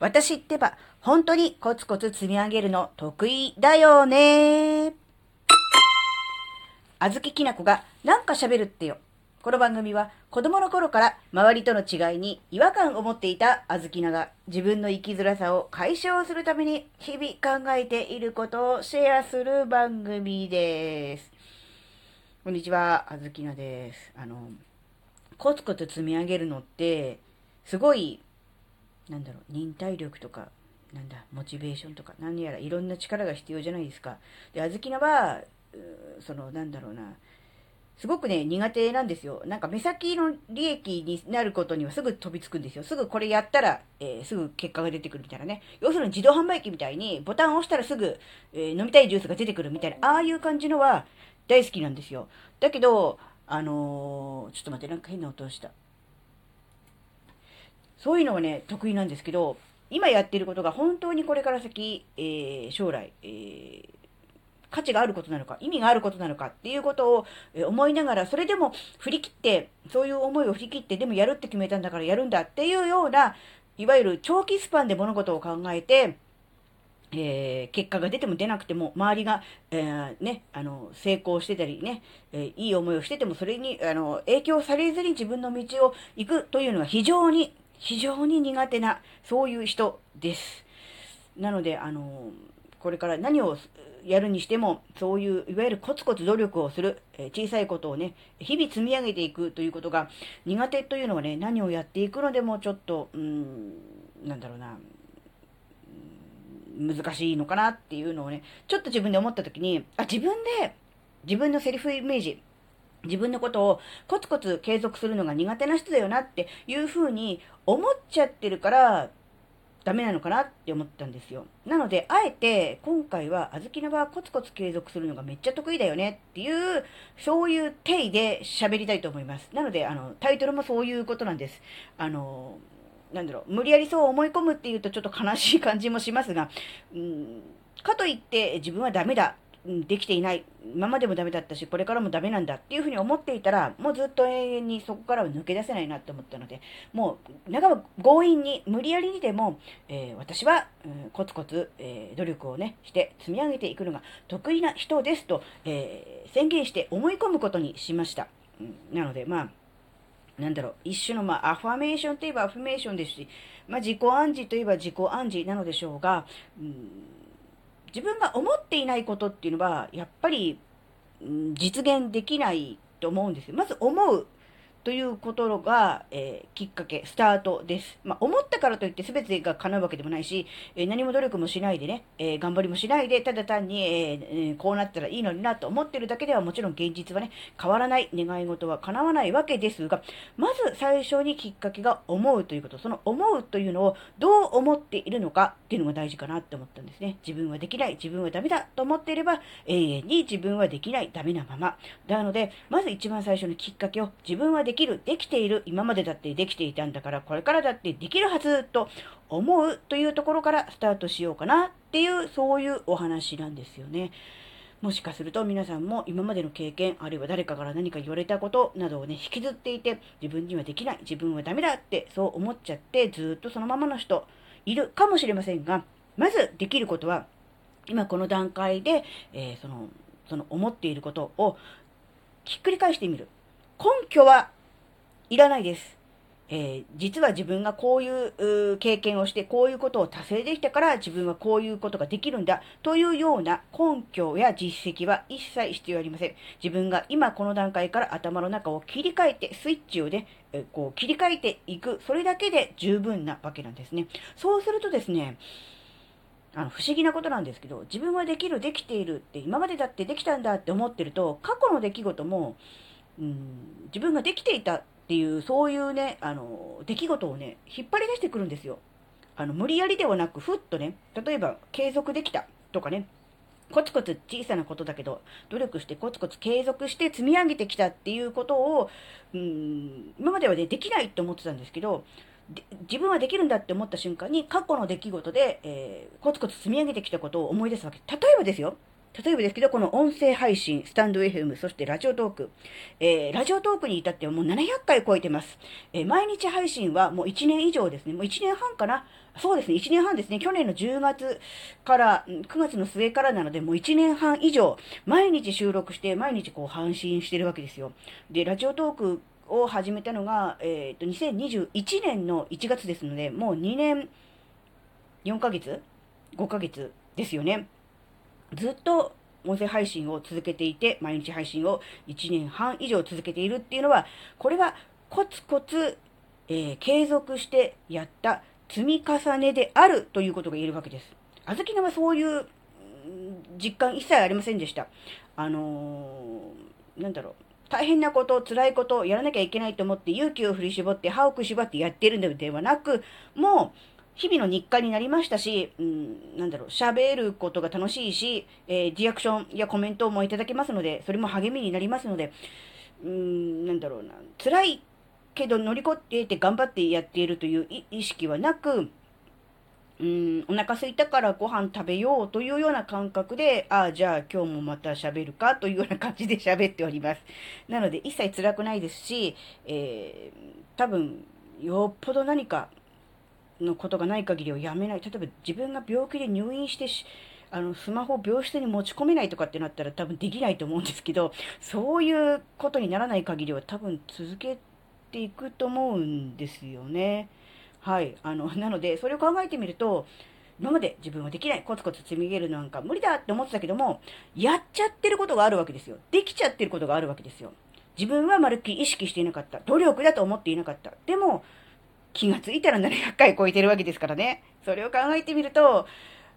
私ってば、本当にコツコツ積み上げるの得意だよね。あずききなこがなんか喋るってよ。この番組は子供の頃から周りとの違いに違和感を持っていたあずきなが自分の生きづらさを解消するために日々考えていることをシェアする番組です。こんにちは、あずきなです。あの、コツコツ積み上げるのって、すごい、なんだろう、忍耐力とか、なんだ、モチベーションとか、何やらいろんな力が必要じゃないですか。で、あずきなは、その、なんだろうな、すごくね、苦手なんですよ。なんか目先の利益になることにはすぐ飛びつくんですよ。すぐこれやったら、えー、すぐ結果が出てくるみたいなね。要するに自動販売機みたいにボタンを押したらすぐ、えー、飲みたいジュースが出てくるみたいな、ああいう感じのは大好きなんですよ。だけど、あのー、ちょっと待って、なんか変な音をした。そういうのはね、得意なんですけど、今やってることが本当にこれから先、えー、将来、えー価値があることなのか、意味があることなのかっていうことを思いながら、それでも振り切って、そういう思いを振り切って、でもやるって決めたんだからやるんだっていうような、いわゆる長期スパンで物事を考えて、えー、結果が出ても出なくても、周りが、えー、ね、あの、成功してたりね、えー、いい思いをしてても、それに、あの、影響されずに自分の道を行くというのが非常に、非常に苦手な、そういう人です。なので、あの、これから何をやるにしても、そういう、いわゆるコツコツ努力をする、え小さいことをね、日々積み上げていくということが苦手というのはね、何をやっていくのでもちょっと、うん、なんだろうな、難しいのかなっていうのをね、ちょっと自分で思った時に、あ、自分で、自分のセリフイメージ、自分のことをコツコツ継続するのが苦手な人だよなっていうふうに思っちゃってるから、ダメなのかなって思ったんですよ。なので、あえて、今回は、あずきの場はコツコツ継続するのがめっちゃ得意だよねっていう、そういう体で喋りたいと思います。なので、あの、タイトルもそういうことなんです。あの、なんだろう、無理やりそう思い込むっていうとちょっと悲しい感じもしますが、うん、かといって自分はダメだできていない。今までもダメだったし、これからもダメなんだっていうふうに思っていたら、もうずっと永遠にそこからは抜け出せないなって思ったので、もう、長く強引に、無理やりにでも、えー、私は、うん、コツコツ、えー、努力をね、して積み上げていくのが得意な人ですと、えー、宣言して思い込むことにしました。うん、なので、まあ、なんだろう、一種の、まあ、アファメーションといえばアファメーションですし、まあ、自己暗示といえば自己暗示なのでしょうが、うん自分が思っていないことっていうのは、やっぱり、うん、実現できないと思うんですよ。まず思うということが、えー、きっかけ、スタートです。まあ、思ったからといって全てが叶うわけでもないし、えー、何も努力もしないでね、えー、頑張りもしないで、ただ単に、えこうなったらいいのになと思ってるだけではもちろん現実はね、変わらない、願い事は叶わないわけですが、まず最初にきっかけが思うということ、その思うというのをどう思っているのかっていうのが大事かなって思ったんですね。自分はできない、自分はダメだと思っていれば、永遠に自分はできない、ダメなまま。なので、まず一番最初のきっかけを自分はできる、できている、今までだってできていたんだから、これからだってできるはずと思うというところからスタートしようかなっていう、そういうお話なんですよね。もしかすると皆さんも今までの経験、あるいは誰かから何か言われたことなどをね、引きずっていて、自分にはできない、自分はダメだってそう思っちゃって、ずっとそのままの人いるかもしれませんが、まずできることは、今この段階で、えー、その、その思っていることをひっくり返してみる。根拠はいらないです。えー、実は自分がこういう経験をして、こういうことを達成できたから自分はこういうことができるんだというような根拠や実績は一切必要ありません。自分が今この段階から頭の中を切り替えて、スイッチをね、えこう切り替えていく、それだけで十分なわけなんですね。そうするとですね、あの不思議なことなんですけど、自分はできる、できているって、今までだってできたんだって思ってると、過去の出来事も、うん、自分ができていたっていう、そういうね、あの、出来事をね、引っ張り出してくるんですよ。あの、無理やりではなく、ふっとね、例えば、継続できたとかね、コツコツ小さなことだけど、努力してコツコツ継続して積み上げてきたっていうことを、うん、今まではね、できないって思ってたんですけど、自分はできるんだって思った瞬間に、過去の出来事で、えー、コツコツ積み上げてきたことを思い出すわけ。例えばですよ。例えばですけど、この音声配信、スタンド FM、そしてラジオトーク、えー、ラジオトークに至ってはもう700回超えてます。えー、毎日配信はもう1年以上ですね。もう1年半かなそうですね、1年半ですね。去年の10月から、9月の末からなので、もう1年半以上、毎日収録して、毎日こう配信してるわけですよ。で、ラジオトークを始めたのが、えっ、ー、と、2021年の1月ですので、もう2年4ヶ月 ?5 ヶ月ですよね。ずっと音声配信を続けていて、毎日配信を1年半以上続けているっていうのは、これはコツコツ、えー、継続してやった積み重ねであるということが言えるわけです。あずきなはそういう実感一切ありませんでした。あのー、なんだろう。大変なこと、辛いこと、やらなきゃいけないと思って勇気を振り絞って歯をくしばってやってるのではなく、もう日々の日課になりましたし、うん、なんだろう、喋ることが楽しいし、えー、リアクションやコメントもいただけますので、それも励みになりますので、うん、なんだろうな、辛いけど乗り越えて頑張ってやっているという意識はなく、うん、お腹空いたからご飯食べようというような感覚で、ああ、じゃあ今日もまた喋るかというような感じで喋っております。なので一切辛くないですし、えー、多分、よっぽど何かのことがない限りはやめない。例えば自分が病気で入院して、あの、スマホを病室に持ち込めないとかってなったら多分できないと思うんですけど、そういうことにならない限りは多分続けていくと思うんですよね。はい。あの、なので、それを考えてみると、今まで自分はできない、コツコツ積み上げるなんか無理だって思ってたけども、やっちゃってることがあるわけですよ。できちゃってることがあるわけですよ。自分はまるっきり意識していなかった。努力だと思っていなかった。でも、気がついたら700回超えてるわけですからね。それを考えてみると、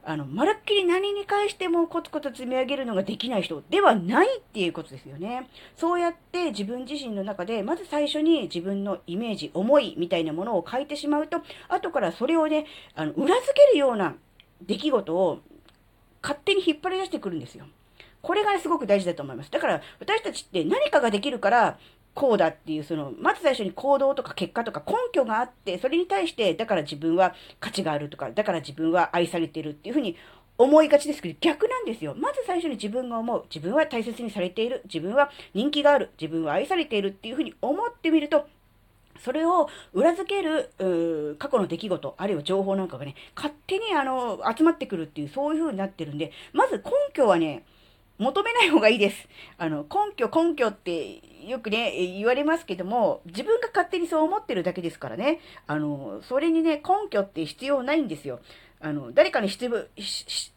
あの、まるっきり何に関してもコツコツ積み上げるのができない人ではないっていうことですよね。そうやって自分自身の中で、まず最初に自分のイメージ、思いみたいなものを書いてしまうと、後からそれをね、あの、裏付けるような出来事を勝手に引っ張り出してくるんですよ。これが、すごく大事だと思います。だから私たちって何かができるからこうだっていう、その、まず最初に行動とか結果とか根拠があって、それに対して、だから自分は価値があるとか、だから自分は愛されてるっていうふうに思いがちですけど、逆なんですよ。まず最初に自分が思う。自分は大切にされている。自分は人気がある。自分は愛されているっていうふうに思ってみると、それを裏付ける、過去の出来事、あるいは情報なんかがね、勝手にあの、集まってくるっていう、そういう風になってるんで、まず根拠はね、求めない方がいいです。あの、根拠、根拠ってよくね、言われますけども、自分が勝手にそう思ってるだけですからね。あの、それにね、根拠って必要ないんですよ。あの、誰かに質問、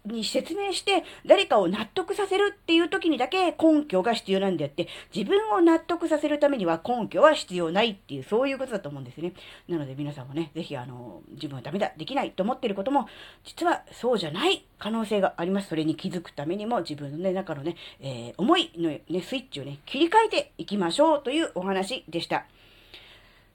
に説明して、誰かを納得させるっていう時にだけ根拠が必要なんであって、自分を納得させるためには根拠は必要ないっていう、そういうことだと思うんですね。なので皆さんもね、ぜひあの、自分はダメだ、できないと思ってることも、実はそうじゃない可能性があります。それに気づくためにも、自分のね、中のね、えー、思いのね、スイッチをね、切り替えていきましょうというお話でした。